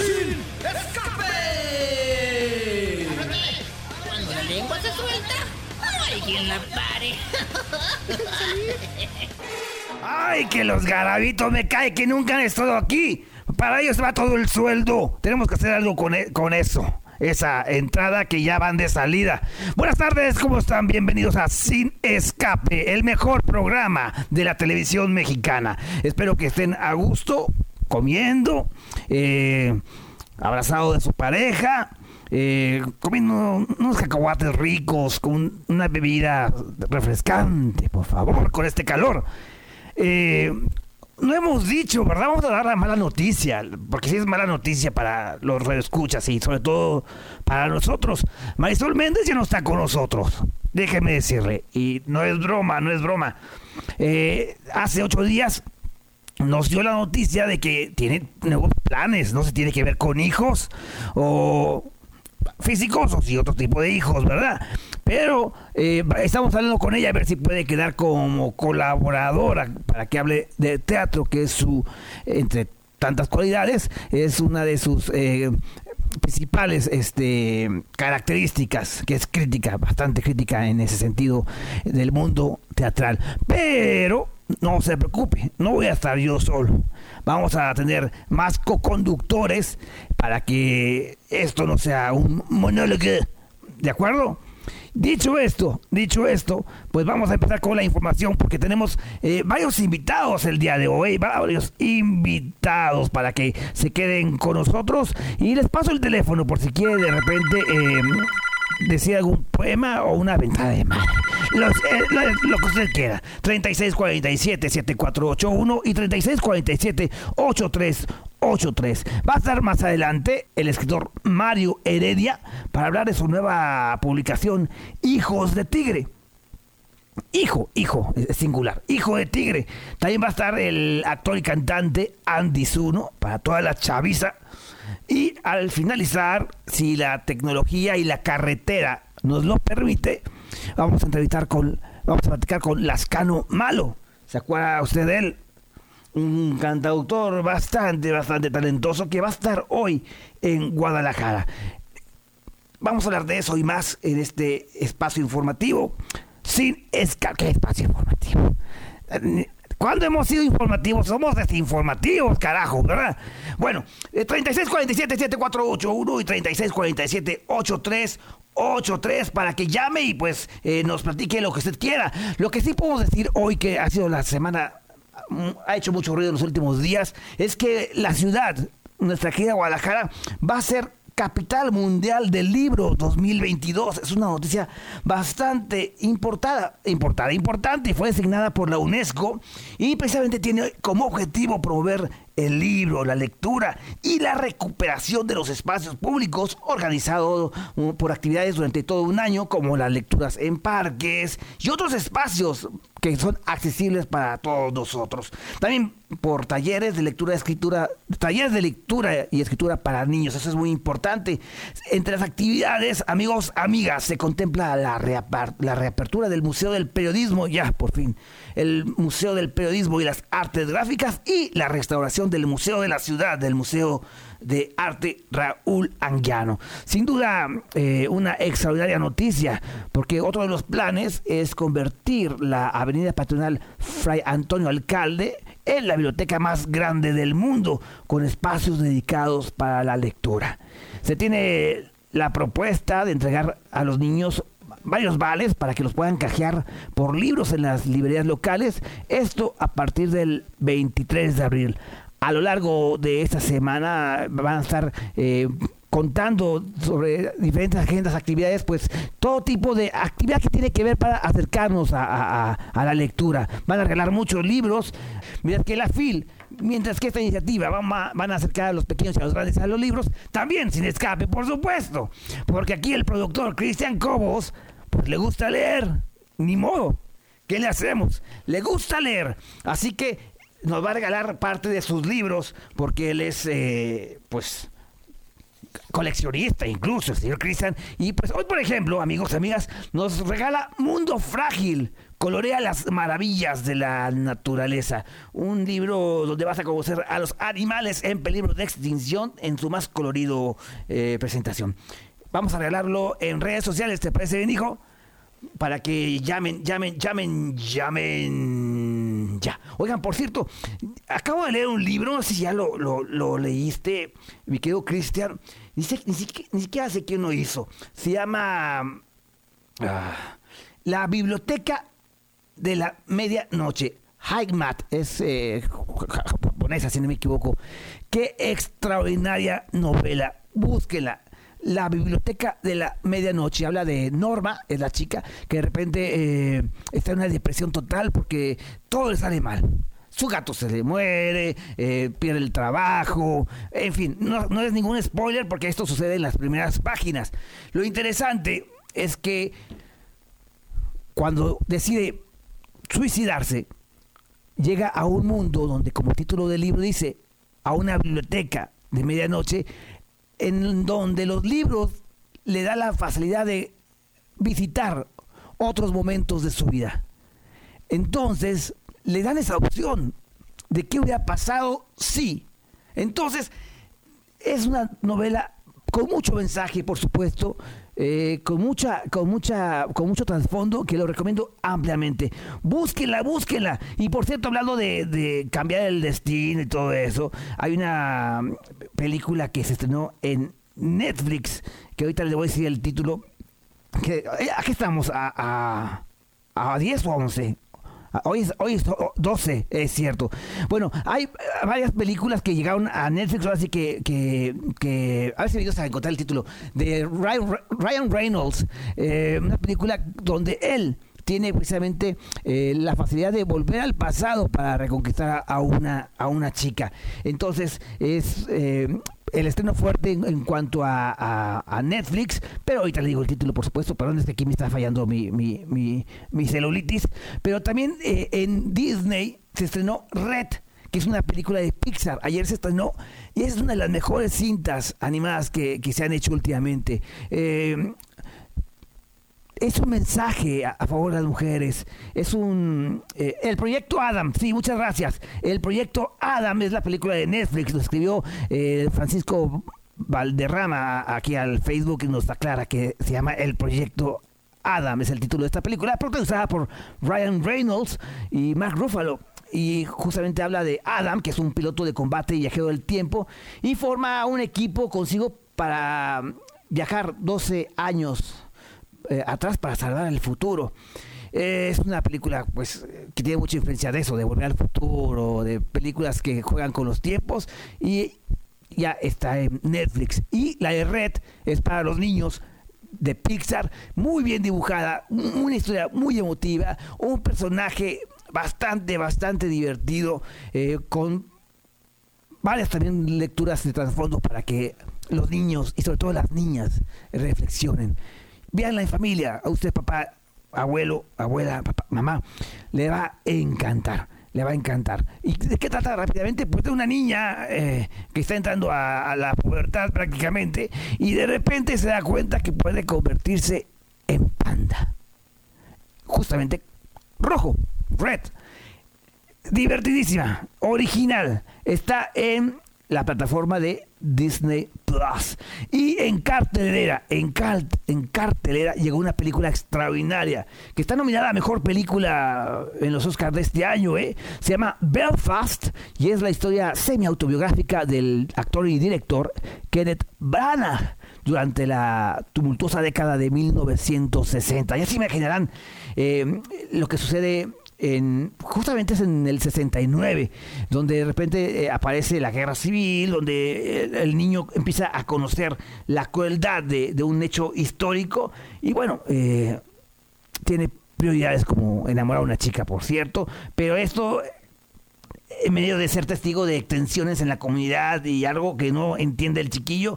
¡Sin escape! Cuando la lengua se suelta, no hay quien la pare. ¡Ay, que los garabitos me cae que nunca han estado aquí! Para ellos va todo el sueldo. Tenemos que hacer algo con, e- con eso. Esa entrada que ya van de salida. Buenas tardes, ¿cómo están? Bienvenidos a Sin Escape, el mejor programa de la televisión mexicana. Espero que estén a gusto, comiendo, eh, abrazado de su pareja, eh, comiendo unos cacahuates ricos, con una bebida refrescante, por favor, con este calor. Eh, no hemos dicho, ¿verdad? Vamos a dar la mala noticia, porque si es mala noticia para los radioescuchas y sobre todo para nosotros. Marisol Méndez ya no está con nosotros, déjeme decirle, y no es broma, no es broma. Hace ocho días nos dio la noticia de que tiene nuevos planes, no se tiene que ver con hijos o físicos o sí otro tipo de hijos, ¿verdad? Pero eh, estamos hablando con ella a ver si puede quedar como colaboradora para que hable de teatro, que es su, entre tantas cualidades, es una de sus eh, principales este, características, que es crítica, bastante crítica en ese sentido del mundo teatral. Pero no se preocupe, no voy a estar yo solo. Vamos a tener más co-conductores para que esto no sea un monólogo. ¿De acuerdo? Dicho esto, dicho esto, pues vamos a empezar con la información porque tenemos eh, varios invitados el día de hoy, varios invitados para que se queden con nosotros y les paso el teléfono por si quiere de repente eh, decir algún poema o una ventada de madre. Los, eh, lo, lo que usted quiera. 3647-7481 y 3647-8383. Va a estar más adelante el escritor Mario Heredia para hablar de su nueva publicación Hijos de Tigre. Hijo, hijo, singular, hijo de tigre. También va a estar el actor y cantante Andy Zuno para toda la chaviza. Y al finalizar, si la tecnología y la carretera nos lo permite, vamos a entrevistar con, vamos a platicar con Lascano Malo. ¿Se acuerda usted de él? Un cantautor bastante, bastante talentoso que va a estar hoy en Guadalajara. Vamos a hablar de eso y más en este espacio informativo. Sin escape. ¿Qué espacio informativo? ¿Cuándo hemos sido informativos? Somos desinformativos, carajo, ¿verdad? Bueno, eh, 3647-7481 y 3647-8383 para que llame y pues eh, nos platique lo que usted quiera. Lo que sí podemos decir hoy que ha sido la semana, mm, ha hecho mucho ruido en los últimos días, es que la ciudad, nuestra querida Guadalajara, va a ser capital mundial del libro 2022. Es una noticia bastante importada, importada, importante y fue designada por la UNESCO y precisamente tiene como objetivo promover el libro, la lectura y la recuperación de los espacios públicos organizados uh, por actividades durante todo un año como las lecturas en parques y otros espacios que son accesibles para todos nosotros. También por talleres de lectura, escritura, talleres de lectura y escritura para niños, eso es muy importante. Entre las actividades, amigos, amigas, se contempla la reapertura del Museo del Periodismo, ya por fin, el Museo del Periodismo y las Artes Gráficas y la restauración del Museo de la Ciudad, del Museo de Arte Raúl Anguiano. Sin duda, eh, una extraordinaria noticia, porque otro de los planes es convertir la Avenida Patronal Fray Antonio Alcalde en la biblioteca más grande del mundo, con espacios dedicados para la lectura. Se tiene la propuesta de entregar a los niños varios vales para que los puedan cajear por libros en las librerías locales, esto a partir del 23 de abril. A lo largo de esta semana van a estar eh, contando sobre diferentes agendas, actividades, pues todo tipo de actividad que tiene que ver para acercarnos a, la lectura. Van a regalar muchos libros, mientras que la FIL, mientras que esta iniciativa van a, van a acercar a los pequeños y a los grandes a los libros, también sin escape, por supuesto, porque aquí el productor Cristian Cobos, pues le gusta leer, ni modo. ¿Qué le hacemos? Le gusta leer. Así que nos va a regalar parte de sus libros porque él es, eh, pues, coleccionista incluso, el señor Cristian. Y pues hoy, por ejemplo, amigos amigas, nos regala Mundo Frágil. Colorea las maravillas de la naturaleza. Un libro donde vas a conocer a los animales en peligro de extinción en su más colorido eh, presentación. Vamos a regalarlo en redes sociales, ¿te parece bien, hijo? Para que llamen, llamen, llamen, llamen. Ya. Oigan, por cierto, acabo de leer un libro, no sé si ya lo, lo, leíste, mi querido Cristian. Ni, ni, siquiera sé quién lo hizo. Se llama ah, La Biblioteca de la Medianoche. Mat es eh, japonesa, si no me equivoco. Qué extraordinaria novela. Búsquela. La biblioteca de la medianoche habla de Norma, es la chica, que de repente eh, está en una depresión total porque todo le sale mal su gato se le muere, eh, pierde el trabajo, en fin, no, no, es ningún spoiler porque esto sucede en las primeras páginas. Lo interesante es que cuando decide suicidarse, llega a un mundo donde, como título del libro dice, a una biblioteca de medianoche, en donde los libros le da la facilidad de visitar otros momentos de su vida. Entonces, le dan esa opción de qué hubiera pasado si. Entonces, es una novela con mucho mensaje, por supuesto, eh, con mucha, con mucha, con mucho trasfondo que lo recomiendo ampliamente. Búsquenla, búsquenla. Y por cierto, hablando de, cambiar el destino y todo eso, hay una película que se estrenó en Netflix, que ahorita les voy a decir el título. Que, eh, aquí estamos, a, a, a 10 o 11. Hoy es, hoy 12, es cierto. Bueno, hay varias películas que llegaron a Netflix, así que, que, que a ver si me a encontrar el título, de Ryan, Reynolds, eh, una película donde él tiene precisamente eh, la facilidad de volver al pasado para reconquistar a una, a una chica. Entonces, es eh, el estreno fuerte en, cuanto a, Netflix, pero ahorita le digo el título, por supuesto, perdón, es que aquí me está fallando mi, mi, celulitis, pero también eh, en Disney se estrenó Red, que es una película de Pixar. Ayer se estrenó y es una de las mejores cintas animadas que, se han hecho últimamente. Es un mensaje a, favor de las mujeres. Es un. Eh, el proyecto Adam, sí, muchas gracias. El proyecto Adam es la película de Netflix, lo escribió eh, Francisco Valderrama aquí al Facebook y nos aclara que se llama El proyecto Adam, es el título de esta película, protagonizada por Ryan Reynolds y Mark Ruffalo y justamente habla de Adam, que es un piloto de combate y viajero del tiempo, y forma un equipo consigo para viajar 12 años eh, atrás para salvar el futuro. es una película pues que tiene mucha influencia de eso, de volver al futuro, de películas que juegan con los tiempos y ya está en Netflix. Y la de Red es para los niños de Pixar, muy bien dibujada, una historia muy emotiva, un personaje bastante, bastante divertido, eh, con varias también lecturas de trasfondo para que los niños y sobre todo las niñas reflexionen. Veanla en familia, a usted papá, abuelo, abuela, papá, mamá, le va a encantar, le va a encantar. ¿Y de qué trata rápidamente? Pues de una niña eh, que está entrando a, la pubertad prácticamente y de repente se da cuenta que puede convertirse en panda. Justamente rojo, red. Divertidísima, original. Está en la plataforma de Disney Plus. Y en cartelera, en, en cartelera llegó una película extraordinaria que está nominada a mejor película en los Oscars de este año. ¿eh? Se llama Belfast y es la historia semi-autobiográfica del actor y director Kenneth Branagh durante la tumultuosa década de 1960. Y así imaginarán eh, lo que sucede justamente es en el 69, donde de repente eh, aparece la guerra civil, donde el, niño empieza a conocer la crueldad de, un hecho histórico. Y bueno, eh, tiene prioridades como enamorar a una chica, por cierto, pero esto en medio de ser testigo de tensiones en la comunidad y algo que no entiende el chiquillo,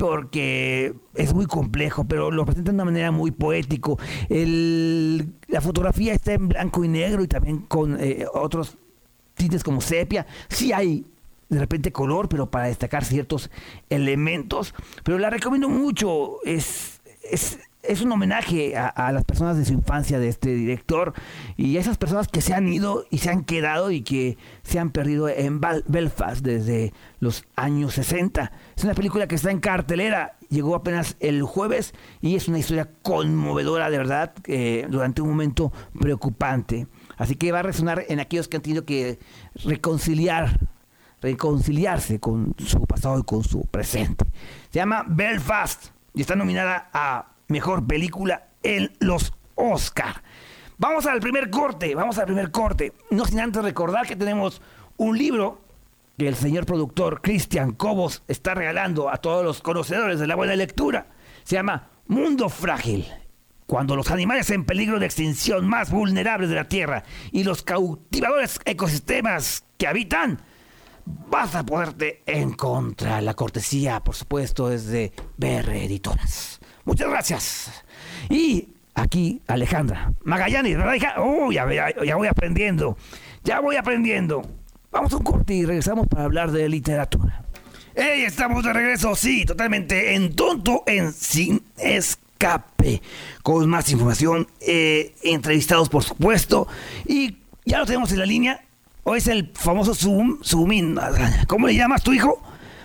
porque es muy complejo, pero lo presenta de una manera muy poético. la fotografía está en blanco y negro y también con eh, otros tintes como sepia. Sí hay de repente color, pero para destacar ciertos elementos. Pero la recomiendo mucho. Es, es un homenaje a, las personas de su infancia de este director y a esas personas que se han ido y se han quedado y que se han perdido en Belfast desde los años 60. Es una película que está en cartelera, llegó apenas el jueves y es una historia conmovedora de verdad eh, durante un momento preocupante. Así que va a resonar en aquellos que han tenido que reconciliar reconciliarse con su pasado y con su presente. Se llama Belfast y está nominada a mejor película en los Oscar. Vamos al primer corte, vamos al primer corte. No sin antes recordar que tenemos un libro que el señor productor Cristian Cobos está regalando a todos los conocedores de la buena lectura. Se llama Mundo Frágil. Cuando los animales en peligro de extinción más vulnerables de la Tierra y los cautivadores ecosistemas que habitan, vas a poderte encontrar. La cortesía, por supuesto, es de BR Editoras. Muchas gracias. Y aquí Alejandra Magallanes, ¿verdad, hija? ya, voy aprendiendo. Ya voy aprendiendo. Vamos a un corte y regresamos para hablar de literatura. ¡Ey! Estamos de regreso, sí, totalmente en tonto, en sin escape. Con más información, eh, entrevistados por supuesto. Y ya lo tenemos en la línea. Hoy es el famoso Zoom, Zoomin. ¿Cómo le llamas tu hijo?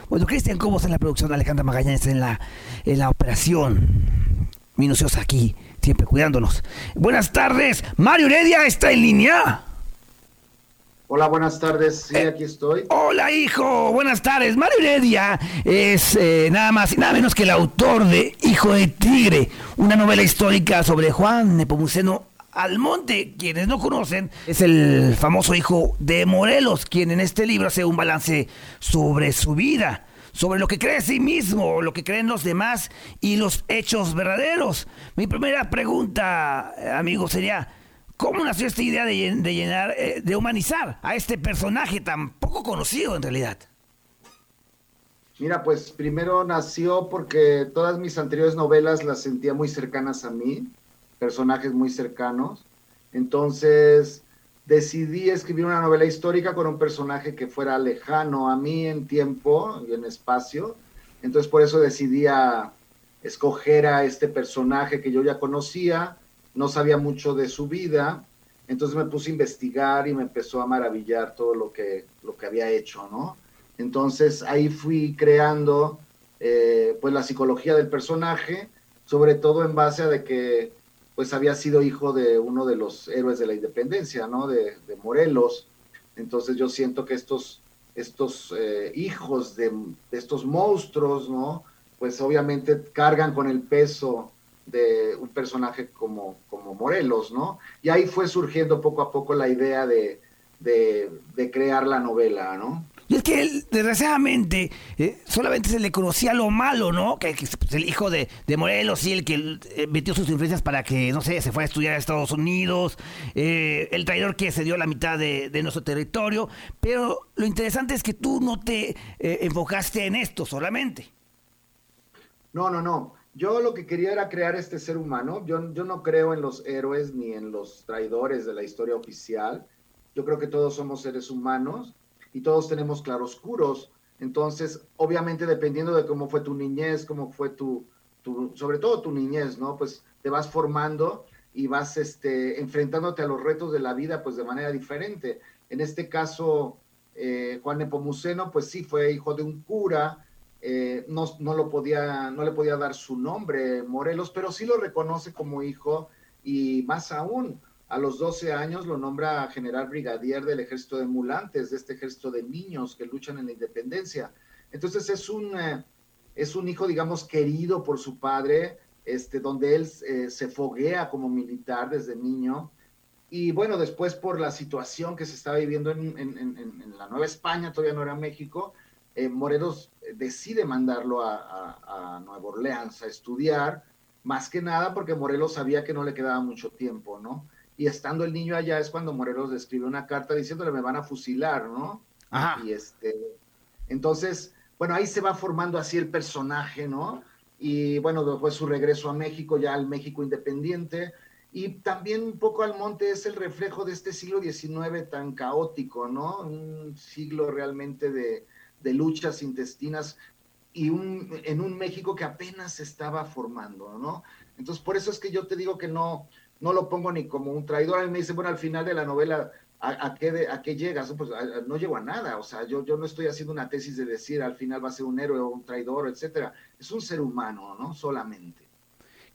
Bueno, Cristian Cobos en la producción, Alejandra Magallanes en la, en la operación minuciosa aquí, siempre cuidándonos. Buenas tardes, Mario Heredia está en línea. Hola, buenas tardes. Sí, eh, aquí estoy. Hola, hijo. Buenas tardes. Mario Heredia es eh, nada más y nada menos que el autor de Hijo de Tigre, una novela histórica sobre Juan Nepomuceno Almonte, quienes no conocen, es el famoso hijo de Morelos, quien en este libro hace un balance sobre su vida, sobre lo que cree sí mismo, lo que creen los demás y los hechos verdaderos. Mi primera pregunta, amigo, sería, ¿cómo nació esta idea de, llenar, eh, de humanizar a este personaje tan poco conocido en realidad? Mira, pues primero nació porque todas mis anteriores novelas las sentía muy cercanas a mí personajes muy cercanos. Entonces decidí escribir una novela histórica con un personaje que fuera lejano a mí en tiempo y en espacio. Entonces por eso decidí escoger a este personaje que yo ya conocía, no sabía mucho de su vida, entonces me puse a investigar y me empezó a maravillar todo lo que, lo que había hecho, ¿no? Entonces ahí fui creando eh, pues la psicología del personaje, sobre todo en base a de que pues había sido hijo de uno de los héroes de la independencia, ¿no? De, Morelos. Entonces yo siento que estos, estos eh, hijos de, estos monstruos, ¿no? Pues obviamente cargan con el peso de un personaje como, como Morelos, ¿no? Y ahí fue surgiendo poco a poco la idea de, de crear la novela, ¿no? Y es que él, desgraciadamente, eh, solamente se le conocía lo malo, ¿no? Que, que pues, el hijo de, Morelos y el que eh, metió sus influencias para que, no sé, se fuera a estudiar a Estados Unidos, eh, el traidor que se dio la mitad de, nuestro territorio. Pero lo interesante es que tú no te enfocaste en esto solamente. No, no, no. Yo lo que quería era crear este ser humano. Yo, yo no creo en los héroes ni en los traidores de la historia oficial. Yo creo que todos somos seres humanos y todos tenemos claroscuros. Entonces, obviamente, dependiendo de cómo fue tu niñez, cómo fue tu, sobre todo tu niñez, ¿no? Pues te vas formando y vas este, enfrentándote a los retos de la vida, pues de manera diferente. En este caso, eh, Juan Nepomuceno, pues sí, fue hijo de un cura, eh, no, no, lo podía, no le podía dar su nombre, Morelos, pero sí lo reconoce como hijo y más aún, a los 12 años lo nombra general brigadier del ejército de mulantes, de este ejército de niños que luchan en la independencia. Entonces es un, eh, es un hijo, digamos, querido por su padre, este, donde él eh, se foguea como militar desde niño. Y bueno, después por la situación que se estaba viviendo en, la Nueva España, todavía no era México, eh, Morelos decide mandarlo a, a Nueva Orleans a estudiar, más que nada porque Morelos sabía que no le quedaba mucho tiempo, ¿no? Y estando el niño allá es cuando Morelos le escribe una carta diciéndole me van a fusilar, ¿no? Y este, entonces, bueno, ahí se va formando así el personaje, ¿no? Y bueno, después su regreso a México, ya al México independiente, y también un poco Almonte es el reflejo de este siglo XIX tan caótico, ¿no? Un siglo realmente de, de luchas intestinas y un, en un México que apenas se estaba formando, ¿no? Entonces, por eso es que yo te digo que no, no lo pongo ni como un traidor. A mí me dice, bueno, al final de la novela, ¿a, qué, a qué llegas? Pues no llego a nada. O sea, yo, yo no estoy haciendo una tesis de decir al final va a ser un héroe o un traidor, etcétera. Es un ser humano, ¿no? Solamente.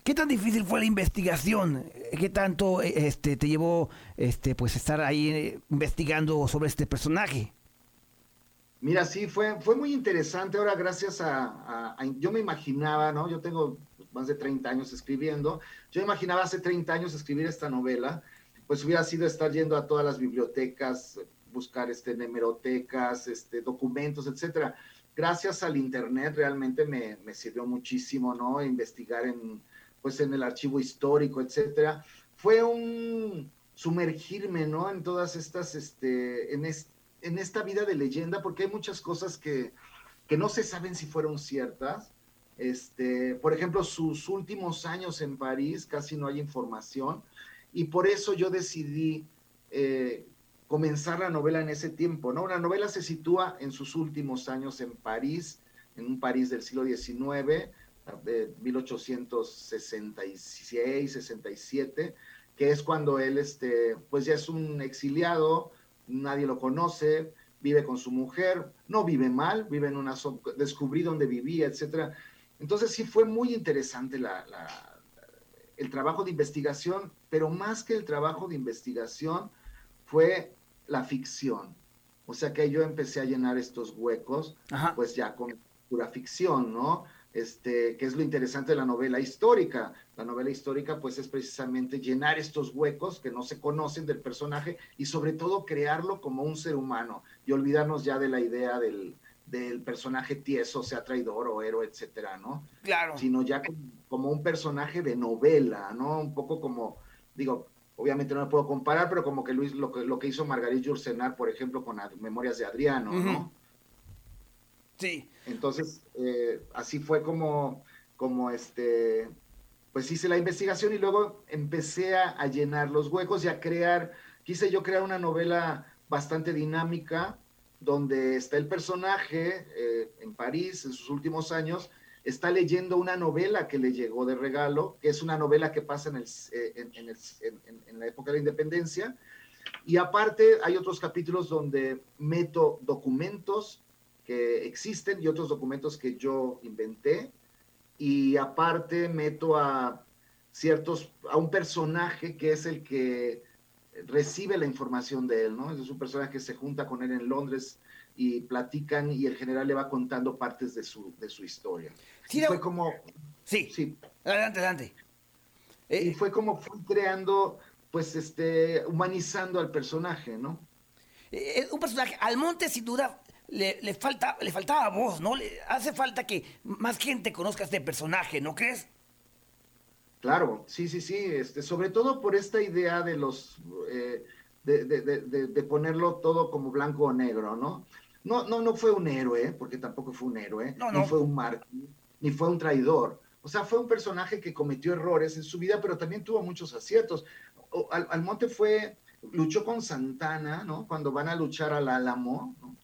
¿Qué tan difícil fue la investigación? ¿Qué tanto este, te llevó este, pues, estar ahí eh, investigando sobre este personaje? Mira, sí, fue, fue muy interesante. Ahora, gracias a, a, Yo me imaginaba, ¿no? Yo tengo más de 30 años escribiendo. Yo imaginaba hace 30 años escribir esta novela, pues hubiera sido estar yendo a todas las bibliotecas, buscar este, hemerotecas, este, documentos, etcétera. Gracias al Internet realmente me, me sirvió muchísimo, ¿no? Investigar en pues en el archivo histórico, etcétera, fue un sumergirme, ¿no? En todas estas, este, en, en esta vida de leyenda, porque hay muchas cosas que, que no se saben si fueron ciertas. Este, por ejemplo, sus últimos años en París, casi no hay información, y por eso yo decidí eh, comenzar la novela en ese tiempo, ¿no? La novela se sitúa en sus últimos años en París, en un París del siglo XIX, de 1866, 67, que es cuando él, este, pues ya es un exiliado, nadie lo conoce, vive con su mujer, no vive mal, vive en una, descubrí dónde vivía, etcétera. Entonces sí fue muy interesante la, el trabajo de investigación, pero más que el trabajo de investigación fue la ficción. O sea que yo empecé a llenar estos huecos, pues ya con pura ficción, ¿no? este, que es lo interesante de la novela histórica. La novela histórica, pues, es precisamente llenar estos huecos que no se conocen del personaje y sobre todo crearlo como un ser humano y olvidarnos ya de la idea del, del personaje tieso, sea traidor o héroe, etcétera, ¿no? Claro. Sino ya como, un personaje de novela, ¿no? Un poco como, digo, obviamente no me puedo comparar, pero como que Luis, lo que, lo que hizo Margarita Jursenar, por ejemplo, con Memorias de Adriano, ¿no? Sí. Entonces, eh, así fue como, como este, pues hice la investigación y luego empecé a, llenar los huecos y a crear, quise yo crear una novela bastante dinámica, donde está el personaje eh, en París en sus últimos años, está leyendo una novela que le llegó de regalo, que es una novela que pasa en, el, eh, en, en la época de la independencia, y aparte hay otros capítulos donde meto documentos que existen y otros documentos que yo inventé. Y aparte meto a ciertos, a un personaje que es el que recibe la información de él, ¿no? Es un personaje que se junta con él en Londres y platican y el general le va contando partes de su, de su historia. Sí, fue como... Sí, sí. Adelante, adelante. y eh, fue como fui creando, pues, este, humanizando al personaje, ¿no? Eh, un personaje, Almonte sin duda le, falta, le faltaba voz, ¿no? Le hace falta que más gente conozca a este personaje, ¿no crees? Claro, sí, sí, sí, este, sobre todo por esta idea de los, eh, de, de, de, de, ponerlo todo como blanco o negro, ¿no? No, no, no fue un héroe, porque tampoco fue un héroe, no, fue un mártir, ni fue un traidor. O sea, fue un personaje que cometió errores en su vida, pero también tuvo muchos aciertos. Al, Almonte fue, luchó con Santana, ¿no? Cuando van a luchar al Álamo, ¿no?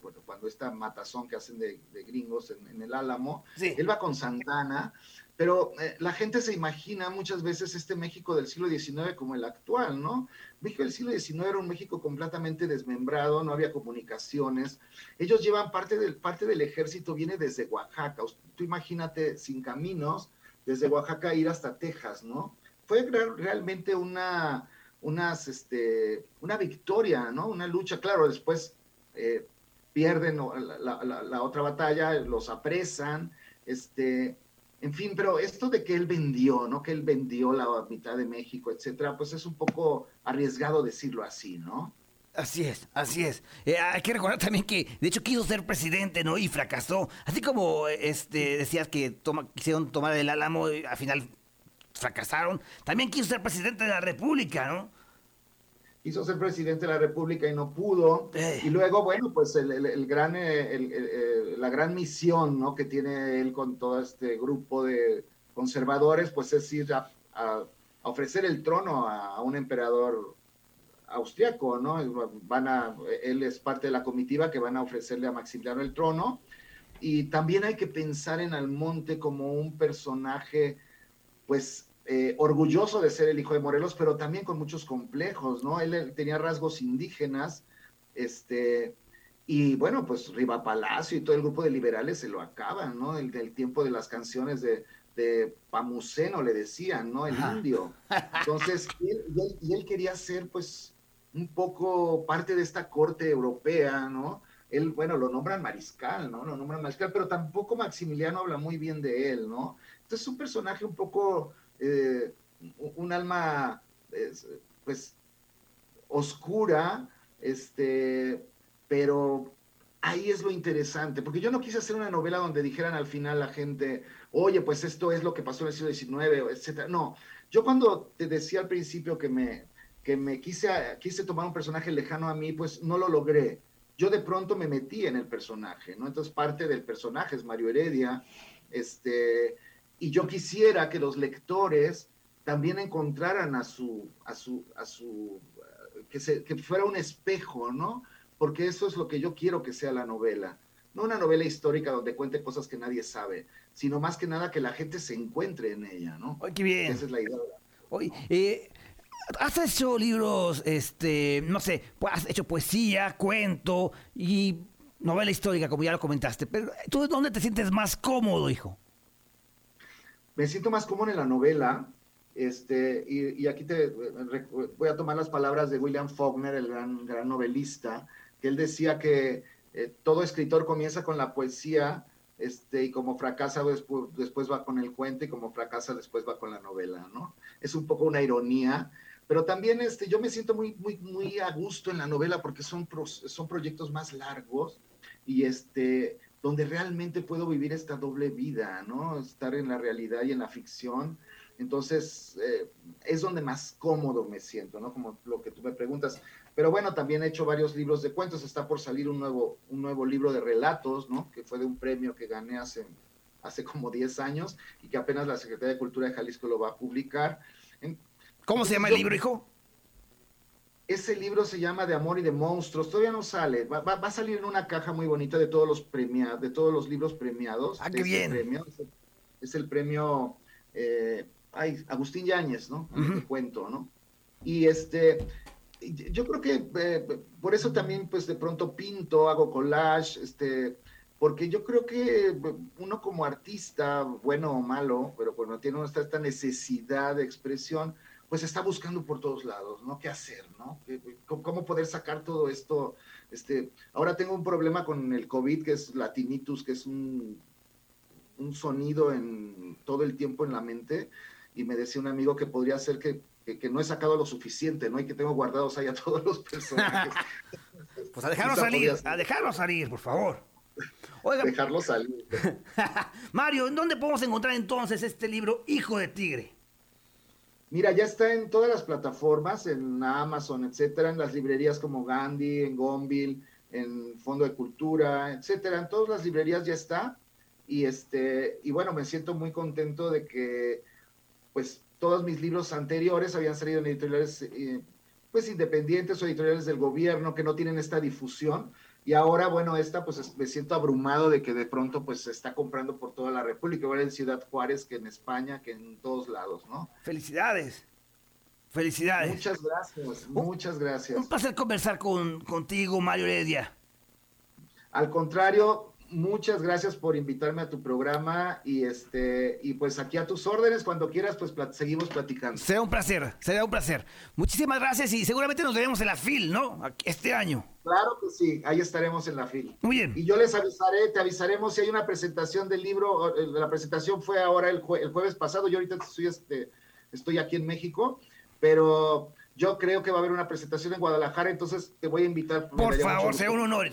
bueno, cuando esta matazón que hacen de, gringos en, el Álamo, él va con Santana, pero eh, la gente se imagina muchas veces este México del siglo XIX como el actual, ¿no? México del siglo XIX era un México completamente desmembrado, no había comunicaciones. Ellos llevan parte del, parte del ejército, viene desde Oaxaca. Tú imagínate sin caminos, desde Oaxaca ir hasta Texas, ¿no? Fue realmente una, unas, este, una victoria, ¿no? Una lucha, claro, después eh, pierden la, otra batalla, los apresan, este, en fin, pero esto de que él vendió, ¿no? Que él vendió la mitad de México, etcétera, pues es un poco arriesgado decirlo así, ¿no? Así es, así es. Eh, hay que recordar también que, de hecho, quiso ser presidente, ¿no? Y fracasó. Así como este, decías que quisieron tomar el álamo y al final fracasaron. También quiso ser presidente de la República, ¿no? Quiso ser presidente de la República y no pudo. Eh. Y luego, bueno, pues el, gran, eh, eh, la gran misión ¿no? que tiene él con todo este grupo de conservadores, pues es ir a, ofrecer el trono a, un emperador austriaco, ¿no? Van a, él es parte de la comitiva que van a ofrecerle a Maximiliano el trono. Y también hay que pensar en Almonte como un personaje, pues, eh, orgulloso de ser el hijo de Morelos, pero también con muchos complejos, ¿no? Él tenía rasgos indígenas, este, y bueno, pues Riva Palacio y todo el grupo de liberales se lo acaban, ¿no? El del tiempo de las canciones de, de Pamuceno le decían, ¿no? El indio. Entonces, y él, quería ser, pues, un poco parte de esta corte europea, ¿no? Él, bueno, lo nombran mariscal, ¿no? Lo nombran mariscal, pero tampoco Maximiliano habla muy bien de él, ¿no? Entonces es un personaje un poco, eh, un alma, pues, oscura, este, pero ahí es lo interesante, porque yo no quise hacer una novela donde dijeran al final la gente, oye, pues esto es lo que pasó en el siglo XIX, etcétera. No, yo cuando te decía al principio que me, que me quise, quise tomar un personaje lejano a mí, pues no lo logré. Yo de pronto me metí en el personaje, ¿no? Entonces parte del personaje es Mario Heredia, este, y yo quisiera que los lectores también encontraran a su, a su, a su, que, se, que fuera un espejo, ¿no? porque eso es lo que yo quiero que sea la novela. No una novela histórica donde cuente cosas que nadie sabe, sino más que nada que la gente se encuentre en ella, ¿no? ¡Ay, qué bien! Esa es la idea. Oye, eh, has hecho libros, este, no sé, has hecho poesía, cuento y novela histórica, como ya lo comentaste, pero ¿tú dónde te sientes más cómodo, hijo? Me siento más cómodo en la novela, este, y, aquí te voy a tomar las palabras de William Faulkner, el gran, gran novelista, que él decía que eh, todo escritor comienza con la poesía este, y como fracasa después, después va con el cuento y como fracasa después va con la novela, ¿no? Es un poco una ironía, pero también este, yo me siento muy, muy, muy a gusto en la novela porque son, son proyectos más largos y este, donde realmente puedo vivir esta doble vida, ¿no? Estar en la realidad y en la ficción. Entonces, eh, es donde más cómodo me siento, ¿no? Como lo que tú me preguntas. Pero bueno, también he hecho varios libros de cuentos. Está por salir un nuevo, un nuevo libro de relatos, ¿no? Que fue de un premio que gané hace, hace como 10 años y que apenas la Secretaría de Cultura de Jalisco lo va a publicar. ¿Cómo se llama el libro, hijo? Ese libro se llama De Amor y de Monstruos. Todavía no sale. Va, a salir en una caja muy bonita de todos los premiados, de todos los libros premiados. Ah, qué bien. Premio. Es, el, premio eh, ay, Agustín Yáñez, ¿no? El cuento, ¿no? Y este, yo creo que eh, por eso también, pues de pronto pinto, hago collage, este, porque yo creo que uno como artista, bueno o malo, pero cuando tiene esta, esta necesidad de expresión, pues está buscando por todos lados, ¿no? ¿Qué hacer, no? ¿Cómo poder sacar todo esto? Este, ahora tengo un problema con el COVID, que es la tinnitus, que es un, un sonido en todo el tiempo en la mente, y me decía un amigo que podría ser que que, no he sacado lo suficiente, ¿no? Y que tengo guardados ahí a todos los personajes. pues a dejarlo salir, a dejarlo salir, por favor. Oiga, dejarlo salir. Mario, ¿en dónde podemos encontrar entonces este libro, Hijo de Tigre? Mira, ya está en todas las plataformas, en Amazon, etcétera, en las librerías como Gandhi, en Gonville, en Fondo de Cultura, etcétera. En todas las librerías ya está. Y este, y bueno, me siento muy contento de que, pues, todos mis libros anteriores habían salido en editoriales eh, pues independientes o editoriales del gobierno que no tienen esta difusión. Y ahora, bueno, esta pues me siento abrumado de que de pronto pues se está comprando por toda la República, igual en Ciudad Juárez que en España, que en todos lados, ¿no? Felicidades. Felicidades. Muchas gracias, muchas gracias. Un placer conversar con, contigo, Mario Heredia. Al contrario, muchas gracias por invitarme a tu programa y este y pues aquí a tus órdenes cuando quieras pues seguimos platicando. Será un placer, será un placer. Muchísimas gracias y seguramente nos veremos en la FIL, ¿no? Este año. Claro que sí, ahí estaremos en la FIL. Muy bien. Y yo les avisaré, te avisaremos si hay una presentación del libro, eh, la presentación fue ahora el, jueves pasado, yo ahorita estoy, este, estoy aquí en México, pero yo creo que va a haber una presentación en Guadalajara, entonces te voy a invitar. Por favor, sería un honor.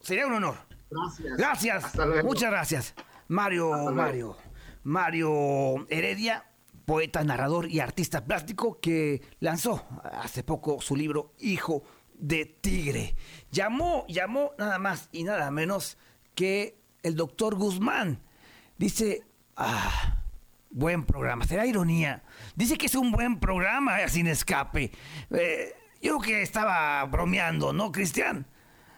Sería un honor. Gracias. Gracias. Muchas gracias. Mario, Mario, Mario Heredia, poeta, narrador y artista plástico que lanzó hace poco su libro Hijo de Tigre. Llamó, llamó nada más y nada menos que el doctor Guzmán. Dice, ah, buen programa, será ironía. Dice que es un buen programa, sin escape. Eh, yo que estaba bromeando, ¿no, Cristian?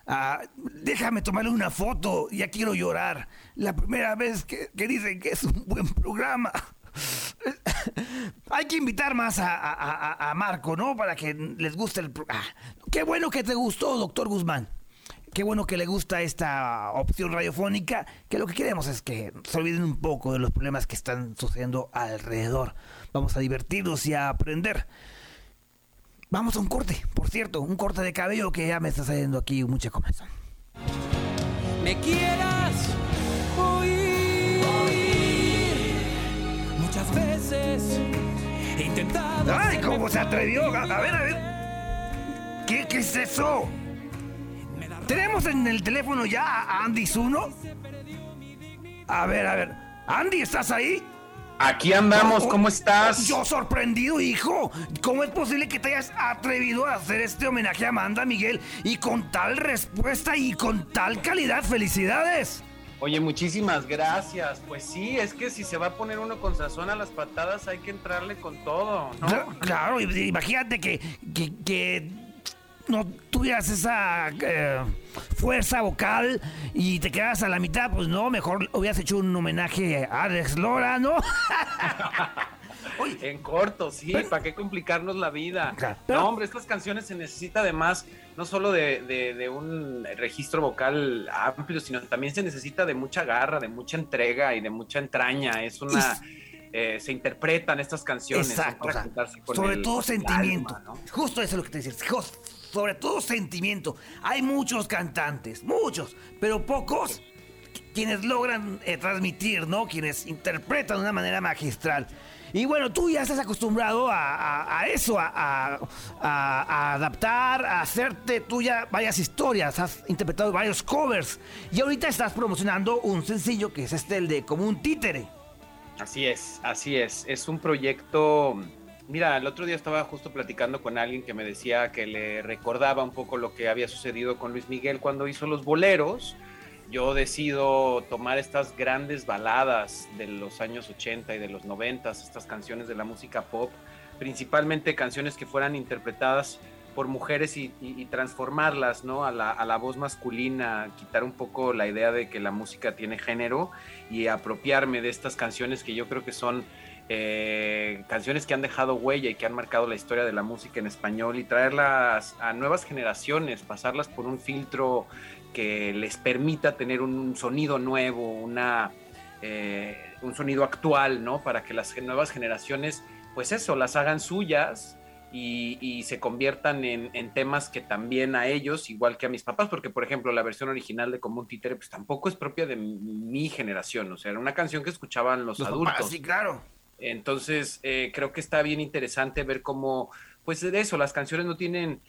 Ah, déjame tomarle una foto, ya quiero llorar. La primera vez que, dicen que es un buen programa. Hay que invitar más a, Marco, ¿no? Para que les guste el programa. Ah, qué bueno que te gustó, doctor Guzmán. Qué bueno que le gusta esta opción radiofónica, que lo que queremos es que se olviden un poco de los problemas que están sucediendo alrededor. Vamos a divertirnos y a aprender. Vamos a un corte, por cierto, un corte de cabello que ya me está saliendo aquí mucha comezón. Me quieras oír, muchas veces he intentado. ¡Ay, cómo se atrevió! A, ver, a ver. ¿Qué, ¿Qué es eso? ¿Tenemos en el teléfono ya a Andy Zuno? A ver, a ver. Andy, ¿estás ahí? Aquí andamos, ¿cómo estás? Yo sorprendido, hijo. ¿Cómo es posible que te hayas atrevido a hacer este homenaje a Amanda Miguel y con tal respuesta y con tal calidad? ¡Felicidades! Oye, muchísimas gracias. Pues sí, es que si se va a poner uno con sazón a las patadas hay que entrarle con todo, ¿no? Claro, imagínate que, que, que no tuvieras esa eh, fuerza vocal y te quedas a la mitad, pues no, mejor hubieras hecho un homenaje a Alex Lora, ¿no? en corto, sí, ¿para qué complicarnos la vida? no, hombre, estas canciones se necesita además no solo de, un registro vocal amplio, sino también se necesita de mucha garra, de mucha entrega y de mucha entraña. Es una... Eh, se interpretan estas canciones. Exacto. sobre todo sentimiento. Justo eso es lo que te decía sobre todo sentimiento. Hay muchos cantantes, muchos, pero pocos quienes logran eh, transmitir, ¿no? Quienes interpretan de una manera magistral. Y bueno, tú ya estás acostumbrado a, eso, a, adaptar, a hacerte tuya varias historias, has interpretado varios covers y ahorita estás promocionando un sencillo que es este, el de Como un títere. Así es, así es, es un proyecto Mira, el otro día estaba justo platicando con alguien que me decía que le recordaba un poco lo que había sucedido con Luis Miguel cuando hizo los boleros. Yo decido tomar estas grandes baladas de los años 80 y de los 90, estas canciones de la música pop, principalmente canciones que fueran interpretadas por mujeres y, transformarlas ¿no? a, la, a la voz masculina, quitar un poco la idea de que la música tiene género y apropiarme de estas canciones que yo creo que son eh, canciones que han dejado huella y que han marcado la historia de la música en español y traerlas a nuevas generaciones, pasarlas por un filtro que les permita tener un sonido nuevo, una, eh, un sonido actual, ¿no? Para que las nuevas generaciones, pues eso, las hagan suyas y, se conviertan en, temas que también a ellos, igual que a mis papás, porque por ejemplo la versión original de Como un títere, pues tampoco es propia de mi generación, o sea, era una canción que escuchaban los, adultos. sí, claro. Entonces, eh, creo que está bien interesante ver cómo, pues de eso, las canciones no tienen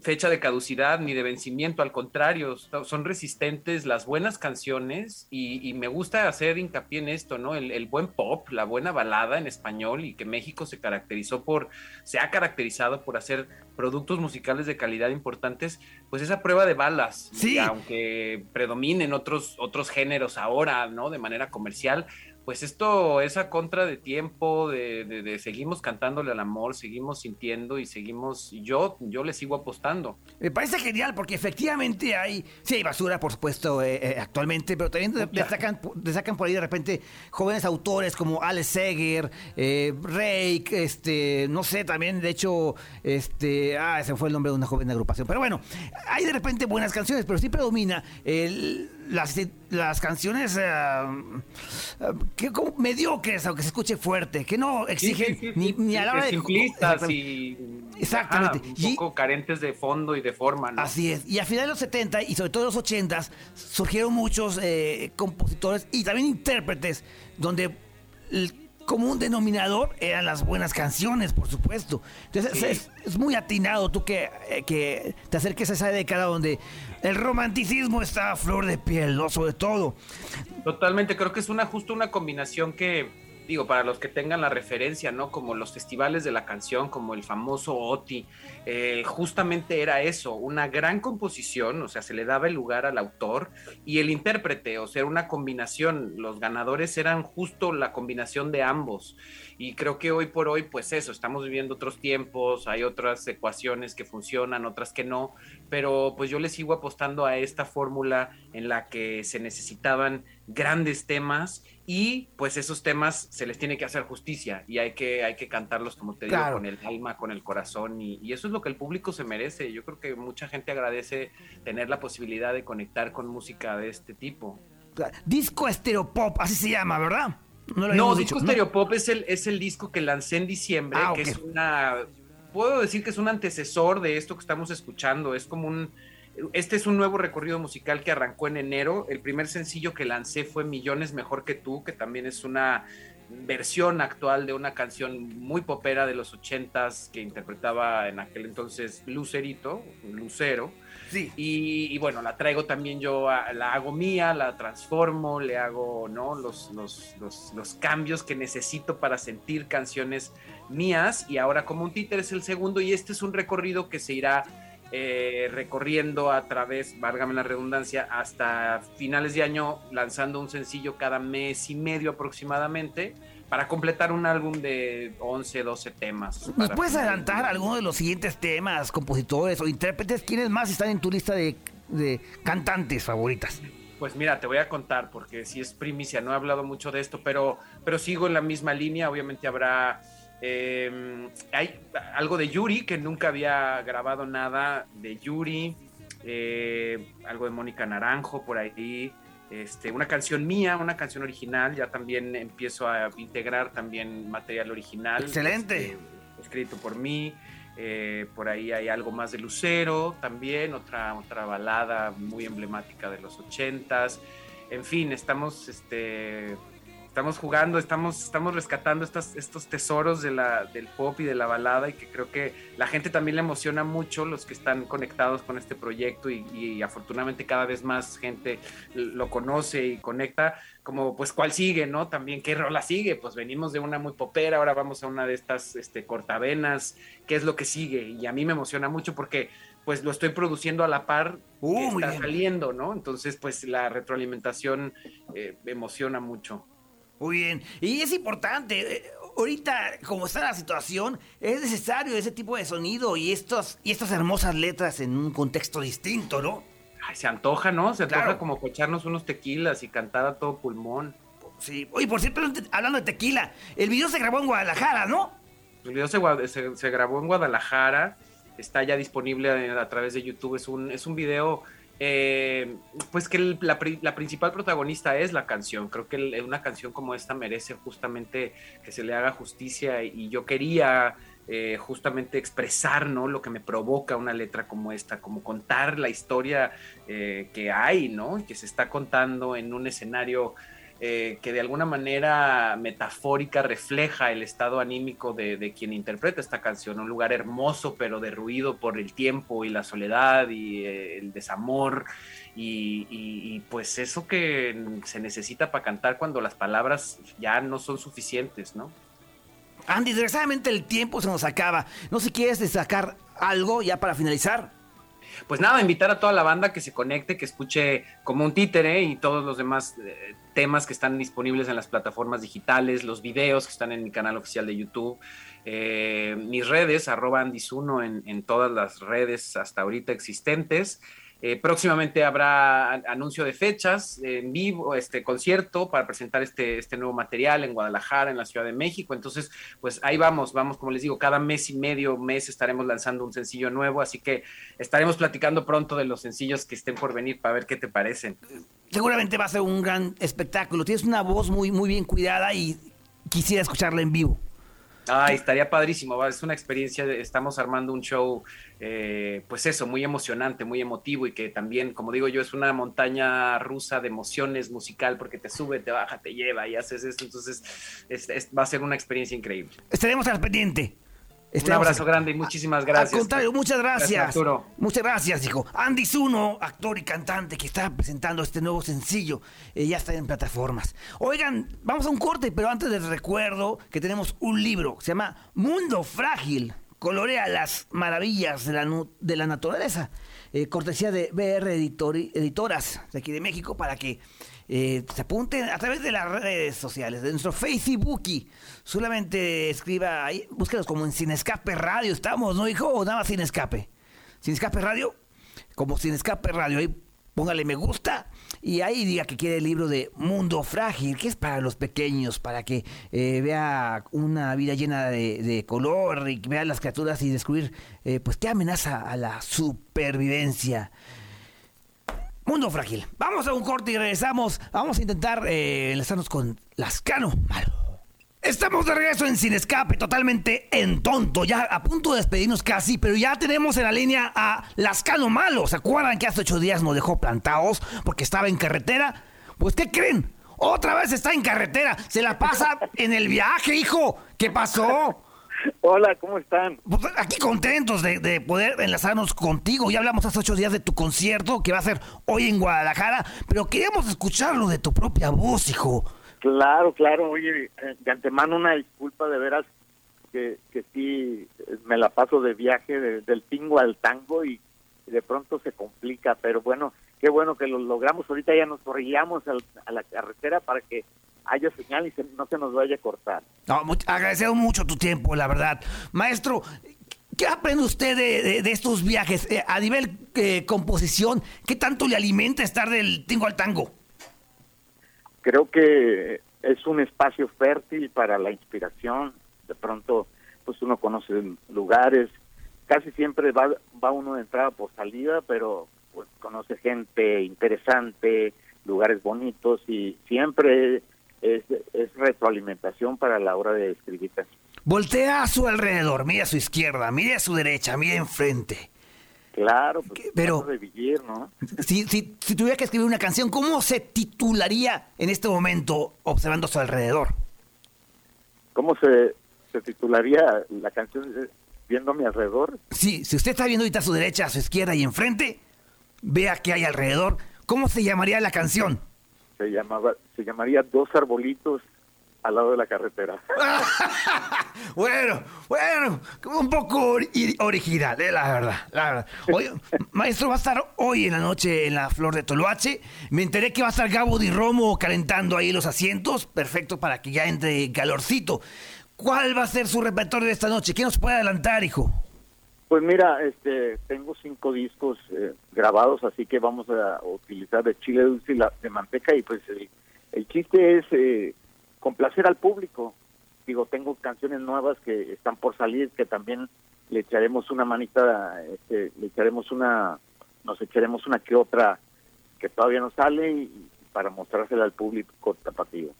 fecha de caducidad ni de vencimiento, al contrario, son resistentes las buenas canciones y, me gusta hacer hincapié en esto, ¿no? El, buen pop, la buena balada en español y que México se caracterizó por, se ha caracterizado por hacer productos musicales de calidad importantes, pues esa prueba de balas, sí. aunque predominen otros, otros géneros ahora, ¿no? De manera comercial, pues esto es a contra de tiempo, de, seguimos cantándole al amor, seguimos sintiendo y seguimos, yo, yo le sigo apostando. Me parece genial porque efectivamente hay, sí hay basura por supuesto eh, eh, actualmente, pero también destacan, por ahí de repente jóvenes autores como Alex Seger, eh, Rake, este, no sé, también de hecho, este, ah, ese fue el nombre de una joven agrupación, pero bueno, hay de repente buenas canciones, pero sí predomina el las, las canciones uh, que como mediocres, aunque se escuche fuerte, que no exigen ni, a la hora de... Simplistas y... Exactamente. un poco carentes de fondo y de forma, ¿no? Así es. Y a finales de los 70 y sobre todo los 80 surgieron muchos eh, compositores y también intérpretes donde el común denominador eran las buenas canciones, por supuesto. Entonces es, muy atinado tú que, eh, que te acerques a esa década donde el romanticismo está a flor de piel, ¿no? Sobre todo. Totalmente, creo que es una justo una combinación que digo, para los que tengan la referencia, ¿no? Como los festivales de la canción, como el famoso OTI, eh, justamente era eso, una gran composición, o sea, se le daba el lugar al autor y el intérprete, o sea, una combinación, los ganadores eran justo la combinación de ambos. Y creo que hoy por hoy, pues eso, estamos viviendo otros tiempos, hay otras ecuaciones que funcionan, otras que no, pero pues yo le sigo apostando a esta fórmula en la que se necesitaban grandes temas y pues esos temas se les tiene que hacer justicia y hay que, hay que cantarlos, como te digo, con el alma, con el corazón y, y eso es lo que el público se merece. Yo creo que mucha gente agradece tener la posibilidad de conectar con música de este tipo. Disco Estereopop, así se llama, ¿verdad? lo No, Disco dicho, Stereo Pop es el, es el disco que lancé en diciembre, Ah, que es una... Puedo decir que es un antecesor de esto que estamos escuchando. Es como un... Este es un nuevo recorrido musical que arrancó en enero. El primer sencillo que lancé fue Millones Mejor que tú, que también es una versión actual de una canción muy popera de los ochentas que interpretaba en aquel entonces Lucerito, Lucero. Sí. Y, y bueno, la traigo también yo, a- la hago mía, la transformo, le hago ¿no? los, los, los, los cambios que necesito para sentir canciones mías. Y ahora como un títer es el segundo y este es un recorrido que se irá eh, recorriendo a través, válgame la redundancia, hasta finales de año, lanzando un sencillo cada mes y medio aproximadamente para completar un álbum de 11, 12 temas. ¿Nos puedes adelantar alguno de los siguientes temas, compositores o intérpretes? ¿Quiénes más están en tu lista de, de cantantes favoritas? Pues mira, te voy a contar, porque si es primicia, no he hablado mucho de esto, pero, pero sigo en la misma línea. Obviamente habrá. Eh, hay algo de Yuri, que nunca había grabado nada de Yuri. eh, algo de Mónica Naranjo por ahí. Este, una canción mía, una canción original. Ya también empiezo a integrar también material original. Excelente. este, escrito por mí. Eh, por ahí hay algo más de Lucero también, otra, otra balada muy emblemática de los ochentas. En fin, estamos, este, estamos jugando, estamos, estamos rescatando estas, estos tesoros de la, del pop y de la balada y que creo que la gente también le emociona mucho, los que están conectados con este proyecto y, y afortunadamente cada vez más gente lo conoce y conecta, como pues cuál sigue, ¿no? También qué rola sigue, pues venimos de una muy popera, ahora vamos a una de estas este, cortavenas, qué es lo que sigue y a mí me emociona mucho porque pues lo estoy produciendo a la par Uh, que está saliendo, ¿no? Entonces pues la retroalimentación eh, emociona mucho. Muy bien. Y es importante, eh, ahorita como está la situación, es necesario ese tipo de sonido y, estos, y estas hermosas letras en un contexto distinto, ¿no? Ay, se antoja, ¿no? Se antoja Claro. como cocharnos unos tequilas y cantar a todo pulmón. Sí. Oye, por cierto, hablando de tequila, el video se grabó en Guadalajara, ¿no? El video se, se- se grabó en Guadalajara, está ya disponible a, a través de YouTube. Es un, es un video, eh, pues que la, pri- la principal protagonista es la canción. Creo que una canción como esta merece justamente que se le haga justicia y yo quería eh, justamente expresar ¿no? lo que me provoca una letra como esta, como contar la historia eh, que hay, ¿no? Que se está contando en un escenario eh, que de alguna manera metafórica refleja el estado anímico de, de quien interpreta esta canción, un lugar hermoso pero derruido por el tiempo y la soledad y eh, el desamor y, y- y, pues eso que se necesita para cantar cuando las palabras ya no son suficientes, ¿no? Andy, desgraciadamente el tiempo se nos acaba. No sé si quieres destacar algo ya para finalizar. Pues nada, invitar a toda la banda que se conecte, que escuche como un títere y todos los demás eh, temas que están disponibles en las plataformas digitales, los videos que están en mi canal oficial de YouTube, eh, mis redes, arroba Andisuno en, en todas las redes hasta ahorita existentes. Eh, próximamente habrá an- anuncio de fechas en vivo, este concierto para presentar este, este nuevo material en Guadalajara, en la Ciudad de México. Entonces, pues ahí vamos, vamos, como les digo, cada mes y medio, mes estaremos lanzando un sencillo nuevo, así que estaremos platicando pronto de los sencillos que estén por venir para ver qué te parecen. Seguramente va a ser un gran espectáculo. Tienes una voz muy, muy bien cuidada y quisiera escucharla en vivo. Ay, estaría padrísimo, es una experiencia, estamos armando un show, eh, pues eso, muy emocionante, muy emotivo y que también, como digo yo, es una montaña rusa de emociones musical porque te sube, te baja, te lleva y haces esto, entonces es- es- va a ser una experiencia increíble. Estaremos al pendiente. Un abrazo grande y muchísimas gracias. Al contrario, muchas gracias. Gracias, Arturo. Muchas gracias, hijo. Andy Zuno, actor y cantante que está presentando este nuevo sencillo. eh, ya está en plataformas. Oigan, vamos a un corte, pero antes les recuerdo que tenemos un libro. Se llama Mundo Frágil. Colorea las maravillas de la, de la naturaleza. Eh, cortesía de BR Editori- Editoras de aquí de México para que eh, se apunten a través de las redes sociales, de nuestro Facebook. Solamente escriba ahí, búsquenos como en Sin Escape Radio. Estamos, ¿no, hijo? Nada más Sin Escape. Sin Escape Radio, como Sin Escape Radio. Ahí póngale me gusta y ahí diga que quiere el libro de Mundo Frágil, que es para los pequeños, para que eh, vea una vida llena de, de color y que vea las criaturas y descubrir, eh, pues, qué amenaza a la supervivencia. Mundo Frágil. Vamos a un corte y regresamos. Vamos a intentar eh, enlazarnos con Lascano Malo. Estamos de regreso en Sin Escape, totalmente en tonto, ya a punto de despedirnos casi, pero ya tenemos en la línea a Lascano Malo. ¿Se acuerdan que hace ocho días nos dejó plantados porque estaba en carretera? Pues, ¿qué creen? Otra vez está en carretera, se la pasa en el viaje, hijo. ¿Qué pasó? Hola, ¿cómo están? Pues aquí contentos de, de poder enlazarnos contigo. Ya hablamos hace ocho días de tu concierto que va a ser hoy en Guadalajara, pero queríamos escucharlo de tu propia voz, hijo. Claro, claro, oye, eh, de antemano una disculpa de veras que, que sí eh, me la paso de viaje de- del tingo al tango y de pronto se complica, pero bueno, qué bueno que lo logramos. Ahorita ya nos corríamos a la carretera para que haya señal y se- no se nos vaya a cortar. No, agradecemos mucho tu tiempo, la verdad. Maestro, ¿qué aprende usted de, de- de estos viajes? Eh, a nivel eh, composición, ¿qué tanto le alimenta estar del tingo al tango? creo que es un espacio fértil para la inspiración. De pronto, pues uno conoce lugares, casi siempre va, va uno de entrada por salida, pero pues conoce gente interesante, lugares bonitos y siempre es, es retroalimentación para la hora de escribir. Voltea a su alrededor, mire a su izquierda, mire a su derecha, mire enfrente. Claro, pues. Pero- de vivir, ¿no? Si, si, si tuviera que escribir una canción, ¿cómo se titularía en este momento observando a su alrededor? ¿Cómo se, se titularía la canción eh, viendo a mi alrededor? Sí, si usted está viendo ahorita a su derecha, a su izquierda y enfrente, vea qué hay alrededor. ¿Cómo se llamaría la canción? Se llamaba, se llamaría Dos arbolitos al lado de la carretera. Bueno, bueno, un poco ori- original, eh, la verdad, la verdad. Oye, maestro, va a estar hoy en la noche en la Flor de Toloache. Me enteré que va a estar Gabo Di Romo calentando ahí los asientos, perfecto para que ya entre calorcito. ¿Cuál va a ser su repertorio de esta noche? ¿Qué nos puede adelantar, hijo? Pues mira, este, tengo cinco discos eh, grabados, así que vamos a utilizar de chile dulce y la, de manteca y pues el, chiste es eh, complacer al público. Digo, tengo canciones nuevas que están por salir, que también le echaremos una manita, este, le echaremos una, nos echaremos una que otra que todavía no sale y, para mostrársela al público tapatío.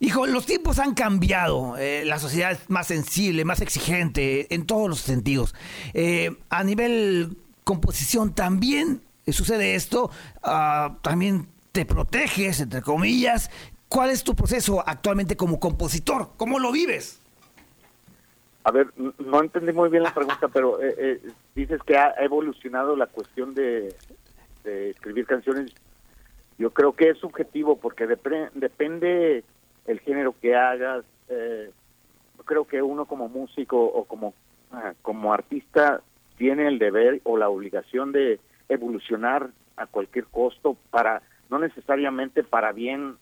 Hijo, los tiempos han cambiado, eh, la sociedad es más sensible, más exigente en todos los sentidos. Eh, a nivel composición también sucede esto, ah, también te proteges, entre comillas. ¿Cuál es tu proceso actualmente como compositor? ¿Cómo lo vives? A ver, no entendí muy bien la pregunta, pero eh, eh, dices que ha evolucionado la cuestión de, de escribir canciones. Yo creo que es subjetivo porque depre- depende el género que hagas. eh, yo creo que uno como músico o como, ah, como artista tiene el deber o la obligación de evolucionar a cualquier costo para, no necesariamente para bien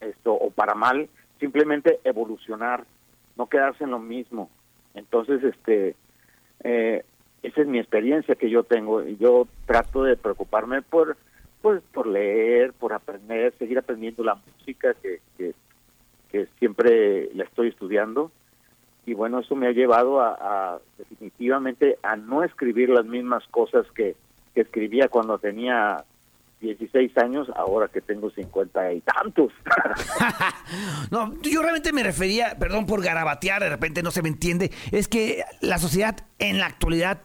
esto o para mal, simplemente evolucionar, no quedarse en lo mismo. Entonces, este, eh, esa es mi experiencia que yo tengo. y Yo trato de preocuparme por, pues, por leer, por aprender, seguir aprendiendo la música que, que, siempre la estoy estudiando. Y bueno, eso me ha llevado a, definitivamente a no escribir las mismas cosas que, que escribía cuando tenía 16 años, ahora que tengo 50 y tantos. no, yo realmente me refería, perdón por garabatear, de repente no se me entiende, es que la sociedad en la actualidad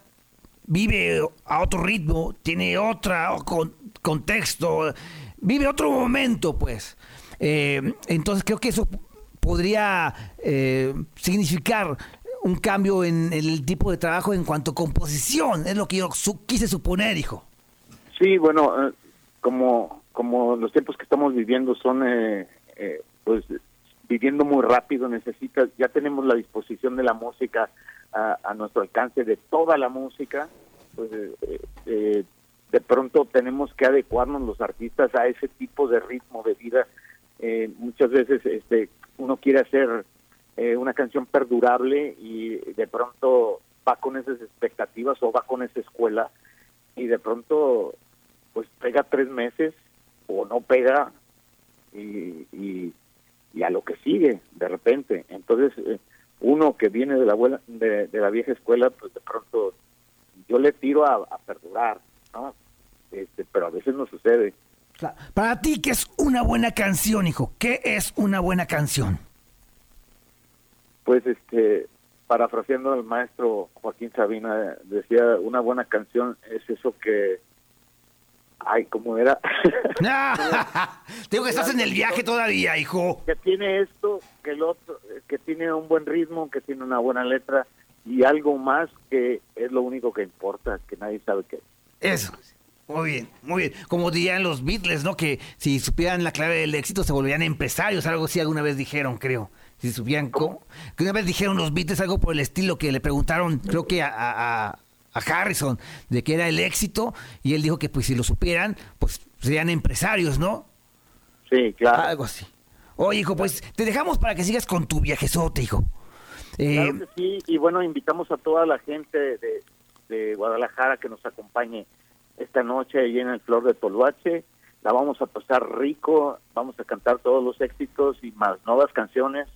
vive a otro ritmo, tiene otro contexto, vive otro momento, pues. Eh, entonces creo que eso podría eh, significar un cambio en el tipo de trabajo en cuanto a composición. Es lo que yo quise suponer, hijo. Sí, bueno, eh, como, como los tiempos que estamos viviendo son, eh, eh, pues, viviendo muy rápido, necesitas, ya tenemos la disposición de la música a, a nuestro alcance, de toda la música, pues, eh, eh, de pronto tenemos que adecuarnos los artistas a ese tipo de ritmo de vida. Eh, muchas veces este, uno quiere hacer eh, una canción perdurable y de pronto va con esas expectativas o va con esa escuela y de pronto pues pega tres meses o no pega y, y, y a lo que sigue de repente entonces eh, uno que viene de la abuela, de, de la vieja escuela pues de pronto yo le tiro a, a perdurar no este pero a veces no sucede. Para ti, ¿qué es una buena canción, hijo? ¿Qué es una buena canción? pues este parafraseando al maestro Joaquín Sabina decía una buena canción es eso que ay cómo era Digo que estás en el viaje todavía, hijo. que tiene esto, que el otro, que tiene un buen ritmo, que tiene una buena letra y algo más que es lo único que importa, que nadie sabe qué. es. Eso. Muy bien, muy bien. Como dirían los Beatles, ¿no? Que si supieran la clave del éxito se volverían empresarios. Algo así alguna vez dijeron, creo. Si supieran cómo. Que una vez dijeron los Beatles algo por el estilo que le preguntaron, creo que a, a- a- a Harrison, de qué era el éxito. Y él dijo que pues si lo supieran, pues serían empresarios, ¿no? Sí, claro. Algo así. Oye, hijo, pues te dejamos para que sigas con tu viajezote, hijo. Eh, Claro que sí, y bueno, invitamos a toda la gente de, de Guadalajara que nos acompañe esta noche ahí en el Flor de Toluache. La vamos a pasar rico, vamos a cantar todos los éxitos y más nuevas canciones.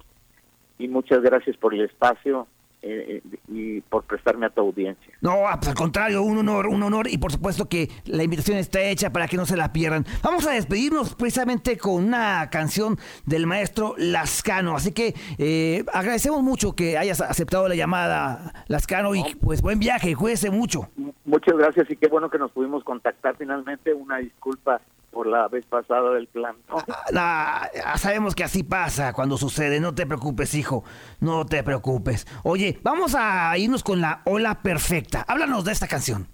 Y muchas gracias por el espacio eh, eh, y por prestarme a tu audiencia. No, ah, pues, al contrario, un honor, un honor y por supuesto que la invitación está hecha para que no se la pierdan. Vamos a despedirnos precisamente con una canción del maestro Lascano, así que eh, agradecemos mucho que hayas aceptado la llamada, Lascano, y pues buen viaje, cuídese mucho. Muchas gracias y qué bueno que nos pudimos contactar finalmente. Una disculpa por la vez pasada del plan. Ah, ah, sabemos que así pasa cuando sucede, no te preocupes, hijo, no te preocupes. Oye, vamos a irnos con la ola perfecta. Háblanos de esta canción.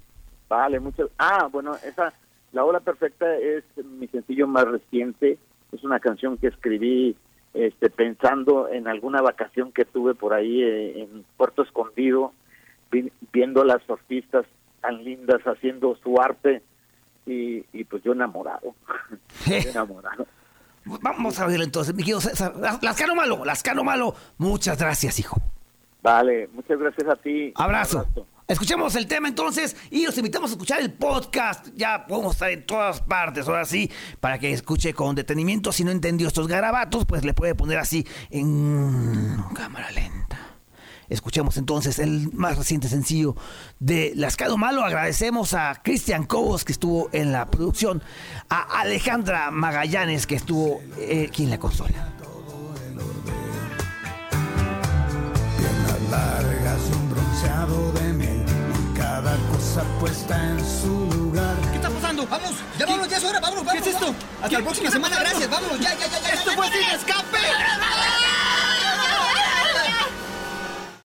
Vale, muchas. Ah, bueno, esa, La Ola Perfecta es mi sencillo más reciente. Es una canción que escribí este, pensando en alguna vacación que tuve por ahí eh, en Puerto Escondido, vi- viendo a las surfistas tan lindas haciendo su arte y, y pues yo enamorado, Yo enamorado. Vamos a ver entonces, mi querido César. Las- Lascano Malo, Lascano Malo, muchas gracias, hijo. Vale, muchas gracias a ti. Abrazo. Escuchemos el tema entonces y los invitamos a escuchar el podcast. Ya podemos estar en todas partes, ahora sí, para que escuche con detenimiento. Si no entendió estos garabatos, pues le puede poner así en cámara lenta. Escuchemos entonces el más reciente sencillo de Lascado Malo. Agradecemos a Cristian Cobos que estuvo en la producción, a Alejandra Magallanes que estuvo eh, aquí en la consola. Piernas largas y un bronceado de miel. Cada cosa puesta en su lugar. ¿Qué está pasando? Vamos, ya vámonos, ya es hora, vámonos, vámonos. ¿Qué es esto? Hasta la próxima semana, gracias, vámonos, ya, ya, ya, ya. ¡Esto fue sin escape!